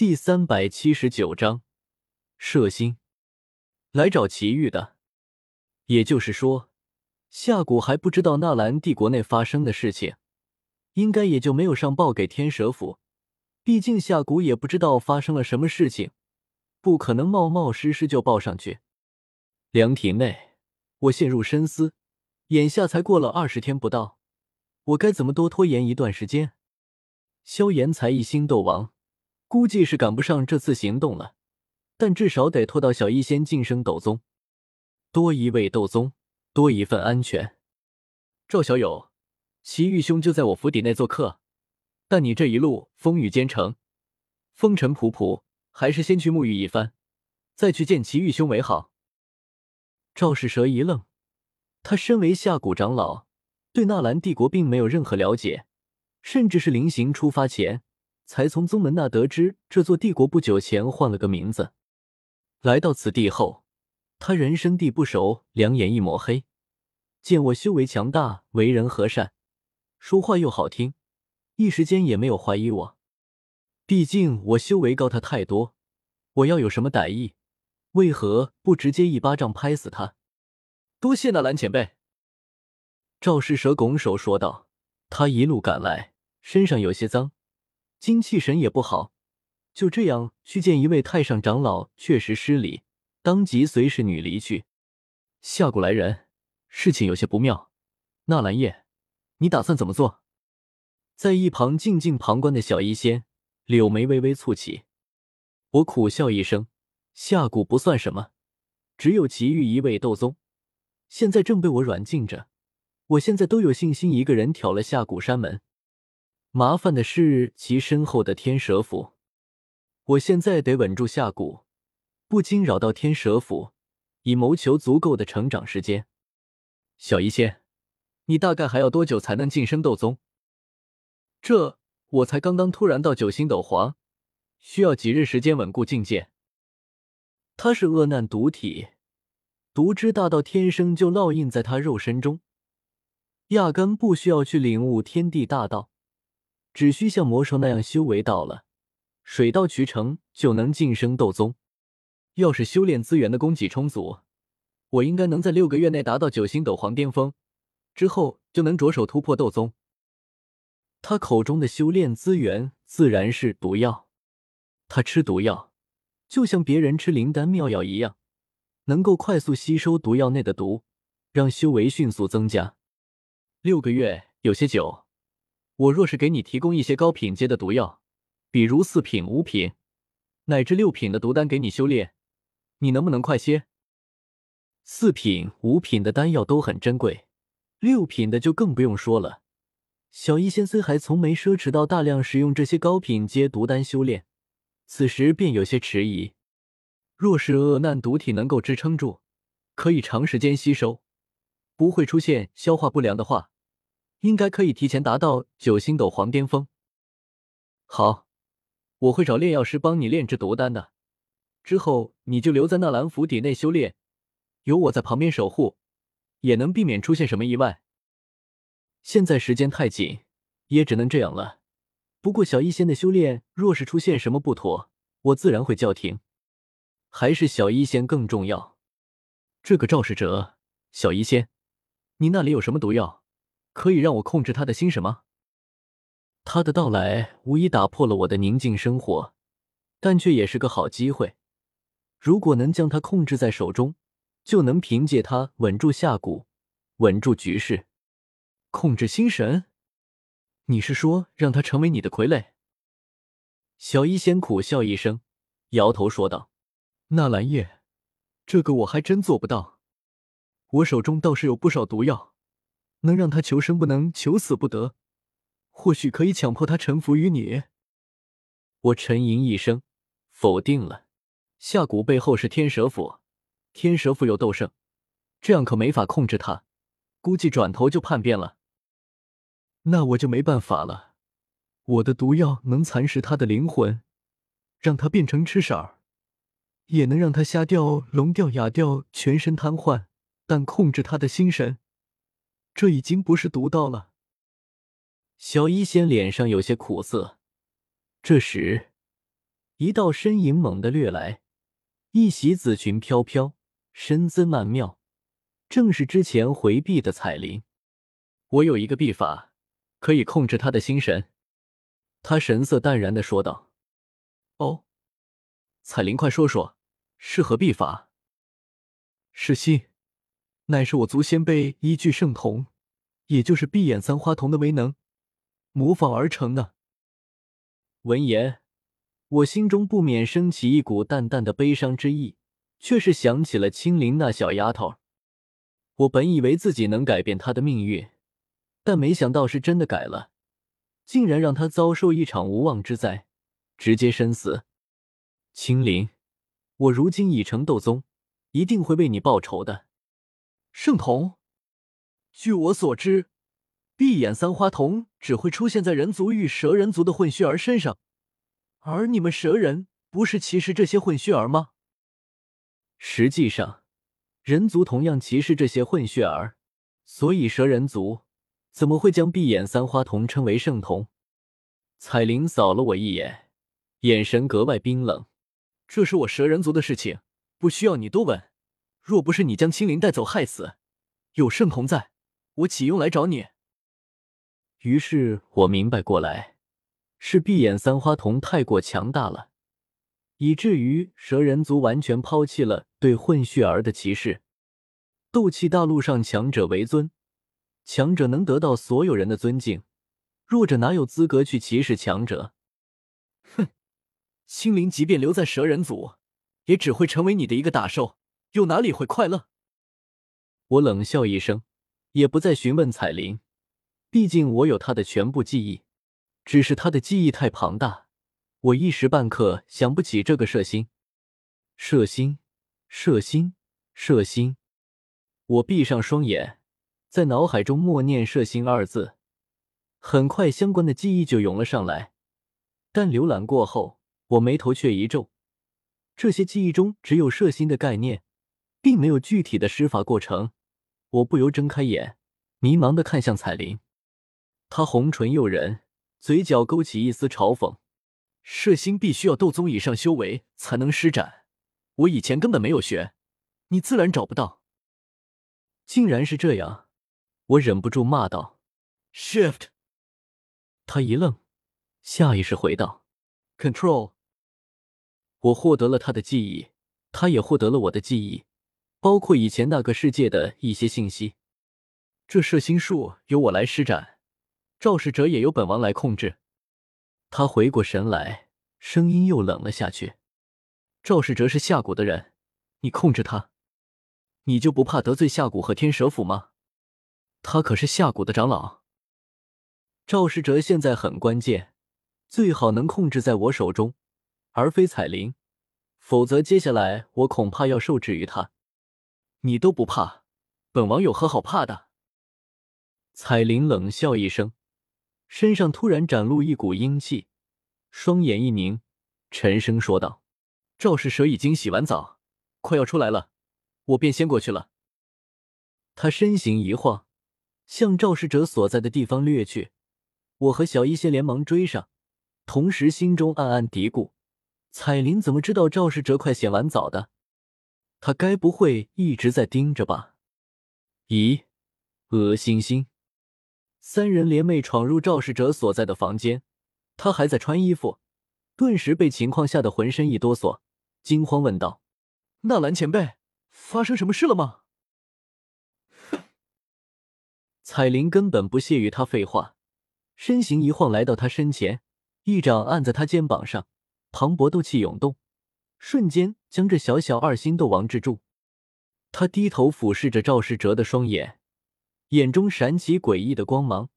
第三百七十九章，摄心来找奇遇的。也就是说，夏谷还不知道纳兰帝国内发生的事情，应该也就没有上报给天蛇府。毕竟夏谷也不知道发生了什么事情，不可能冒冒失失就报上去。凉亭内，我陷入深思。眼下才过了二十天不到，我该怎么多拖延一段时间？萧炎才一星斗王。估计是赶不上这次行动了，但至少得拖到小医仙晋升斗宗，多一位斗宗，多一份安全。赵小友，祁玉兄就在我府邸内做客，但你这一路风雨兼程，风尘仆仆，还是先去沐浴一番，再去见祁玉兄为好。赵氏蛇一愣，他身为下古长老，对纳兰帝国并没有任何了解，甚至是临行出发前。才从宗门那得知，这座帝国不久前换了个名字。来到此地后，他人生地不熟，两眼一抹黑。见我修为强大，为人和善，说话又好听，一时间也没有怀疑我。毕竟我修为高他太多，我要有什么歹意，为何不直接一巴掌拍死他？多谢纳兰前辈。赵世蛇拱手说道。他一路赶来，身上有些脏。精气神也不好，就这样去见一位太上长老，确实失礼，当即随侍女离去。下古来人，事情有些不妙。纳兰叶，你打算怎么做？在一旁静静旁观的小医仙柳眉微微蹙起，我苦笑一声：下古不算什么，只有奇遇一位斗宗，现在正被我软禁着。我现在都有信心一个人挑了下古山门。麻烦的是其身后的天蛇府，我现在得稳住下蛊，不惊扰到天蛇府，以谋求足够的成长时间。小医仙，你大概还要多久才能晋升斗宗？这我才刚刚突然到九星斗皇，需要几日时间稳固境界。他是恶难毒体，毒之大道天生就烙印在他肉身中，压根不需要去领悟天地大道。只需像魔兽那样修为到了，水到渠成就能晋升斗宗。要是修炼资源的供给充足，我应该能在六个月内达到九星斗皇巅峰，之后就能着手突破斗宗。他口中的修炼资源自然是毒药，他吃毒药就像别人吃灵丹妙药一样，能够快速吸收毒药内的毒，让修为迅速增加。六个月有些久。我若是给你提供一些高品阶的毒药，比如四品、五品，乃至六品的毒丹给你修炼，你能不能快些？四品、五品的丹药都很珍贵，六品的就更不用说了。小医仙虽还从没奢侈到大量使用这些高品阶毒丹修炼，此时便有些迟疑。若是恶难毒体能够支撑住，可以长时间吸收，不会出现消化不良的话。应该可以提前达到九星斗皇巅峰。好，我会找炼药师帮你炼制毒丹的。之后你就留在纳兰府邸内修炼，有我在旁边守护，也能避免出现什么意外。现在时间太紧，也只能这样了。不过小医仙的修炼若是出现什么不妥，我自然会叫停。还是小医仙更重要。这个肇事者，小医仙，你那里有什么毒药？可以让我控制他的心神吗？他的到来无疑打破了我的宁静生活，但却也是个好机会。如果能将他控制在手中，就能凭借他稳住下谷，稳住局势。控制心神？你是说让他成为你的傀儡？小医仙苦笑一声，摇头说道：“纳兰叶，这个我还真做不到。我手中倒是有不少毒药。”能让他求生不能，求死不得，或许可以强迫他臣服于你。我沉吟一声，否定了。下蛊背后是天蛇府，天蛇府有斗圣，这样可没法控制他，估计转头就叛变了。那我就没办法了。我的毒药能蚕食他的灵魂，让他变成吃色儿，也能让他瞎掉、聋掉、哑掉，全身瘫痪，但控制他的心神。这已经不是毒道了。小医仙脸上有些苦涩。这时，一道身影猛地掠来，一袭紫裙飘飘，身姿曼妙，正是之前回避的彩铃。我有一个秘法，可以控制他的心神。他神色淡然的说道：“哦，彩铃，快说说，是何秘法？”是心，乃是我族先辈依据圣童，也就是闭眼三花童的威能模仿而成的。闻言。我心中不免升起一股淡淡的悲伤之意，却是想起了青灵那小丫头。我本以为自己能改变她的命运，但没想到是真的改了，竟然让她遭受一场无妄之灾，直接身死。青灵，我如今已成斗宗，一定会为你报仇的。圣童，据我所知，闭眼三花瞳只会出现在人族与蛇人族的混血儿身上。而你们蛇人不是歧视这些混血儿吗？实际上，人族同样歧视这些混血儿，所以蛇人族怎么会将闭眼三花瞳称为圣童？彩铃扫了我一眼，眼神格外冰冷。这是我蛇人族的事情，不需要你多问。若不是你将青灵带走害死，有圣童在，我岂用来找你？于是我明白过来。是闭眼三花瞳太过强大了，以至于蛇人族完全抛弃了对混血儿的歧视。斗气大陆上强者为尊，强者能得到所有人的尊敬，弱者哪有资格去歧视强者？哼，青灵即便留在蛇人族，也只会成为你的一个打手，又哪里会快乐？我冷笑一声，也不再询问彩铃，毕竟我有她的全部记忆。只是她的记忆太庞大，我一时半刻想不起这个射星。射星，射星，射星。我闭上双眼，在脑海中默念“射星”二字，很快相关的记忆就涌了上来。但浏览过后，我眉头却一皱，这些记忆中只有射星的概念，并没有具体的施法过程。我不由睁开眼，迷茫的看向彩铃，她红唇诱人。嘴角勾起一丝嘲讽：“摄星必须要斗宗以上修为才能施展，我以前根本没有学，你自然找不到。”竟然是这样，我忍不住骂道：“Shift！” 他一愣，下意识回道：“Control！” 我获得了他的记忆，他也获得了我的记忆，包括以前那个世界的一些信息。这摄星术由我来施展。肇事者也由本王来控制。他回过神来，声音又冷了下去。肇事者是下蛊的人，你控制他，你就不怕得罪下蛊和天蛇府吗？他可是下蛊的长老。肇事者现在很关键，最好能控制在我手中，而非彩铃，否则接下来我恐怕要受制于他。你都不怕，本王有何好怕的？彩铃冷笑一声。身上突然展露一股阴气，双眼一凝，沉声说道：“赵氏蛇已经洗完澡，快要出来了，我便先过去了。”他身形一晃，向赵氏者所在的地方掠去。我和小医仙连忙追上，同时心中暗暗嘀咕：彩铃怎么知道赵氏哲快洗完澡的？他该不会一直在盯着吧？咦，恶心心！三人联袂闯入肇事者所在的房间，他还在穿衣服，顿时被情况吓得浑身一哆嗦，惊慌问道：“纳兰前辈，发生什么事了吗？”彩铃根本不屑于他废话，身形一晃来到他身前，一掌按在他肩膀上，磅礴斗气涌动，瞬间将这小小二星斗王制住。他低头俯视着赵世哲的双眼。眼中闪起诡异的光芒，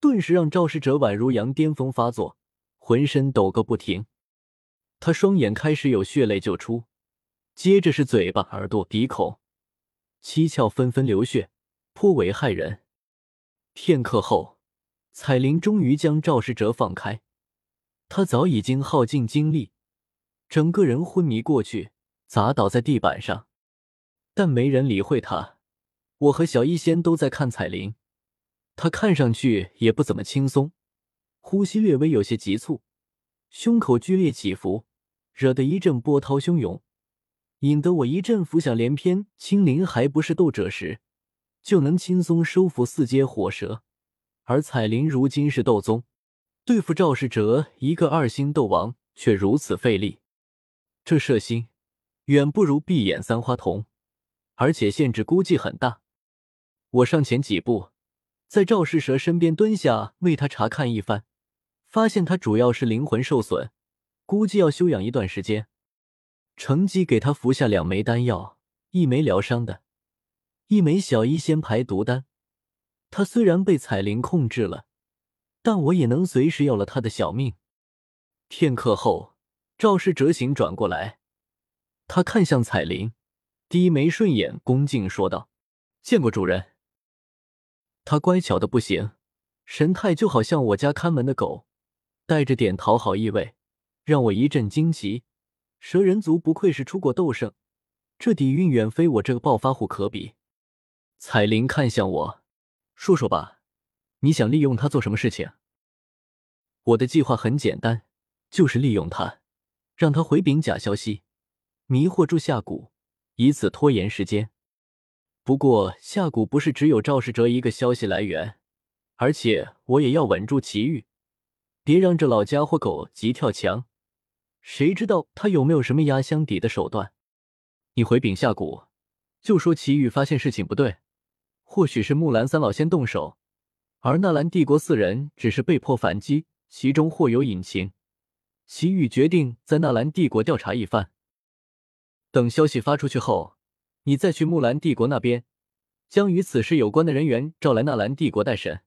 顿时让赵世哲宛如羊癫疯发作，浑身抖个不停。他双眼开始有血泪就出，接着是嘴巴、耳朵、鼻孔，七窍纷纷流血，颇为骇人。片刻后，彩铃终于将赵世哲放开，他早已经耗尽精力，整个人昏迷过去，砸倒在地板上，但没人理会他。我和小医仙都在看彩铃，他看上去也不怎么轻松，呼吸略微有些急促，胸口剧烈起伏，惹得一阵波涛汹涌，引得我一阵浮想联翩。青灵还不是斗者时，就能轻松收服四阶火蛇，而彩铃如今是斗宗，对付赵世哲一个二星斗王却如此费力。这射星远不如闭眼三花瞳，而且限制估计很大。我上前几步，在赵世蛇身边蹲下，为他查看一番，发现他主要是灵魂受损，估计要休养一段时间。乘机给他服下两枚丹药，一枚疗伤的，一枚小医仙排毒丹。他虽然被彩铃控制了，但我也能随时要了他的小命。片刻后。赵氏折形转过来，他看向彩铃，低眉顺眼，恭敬说道：“见过主人。”他乖巧的不行，神态就好像我家看门的狗，带着点讨好意味，让我一阵惊奇。蛇人族不愧是出过斗圣，这底蕴远非我这个暴发户可比。彩铃看向我，说说吧，你想利用他做什么事情？我的计划很简单，就是利用他。让他回禀假消息，迷惑住夏谷，以此拖延时间。不过夏谷不是只有赵世哲一个消息来源，而且我也要稳住祁煜，别让这老家伙狗急跳墙。谁知道他有没有什么压箱底的手段？你回禀夏谷，就说祁煜发现事情不对，或许是木兰三老先动手，而纳兰帝国四人只是被迫反击，其中或有隐情。祁煜决定在纳兰帝国调查一番。等消息发出去后，你再去木兰帝国那边，将与此事有关的人员召来纳兰帝国待审。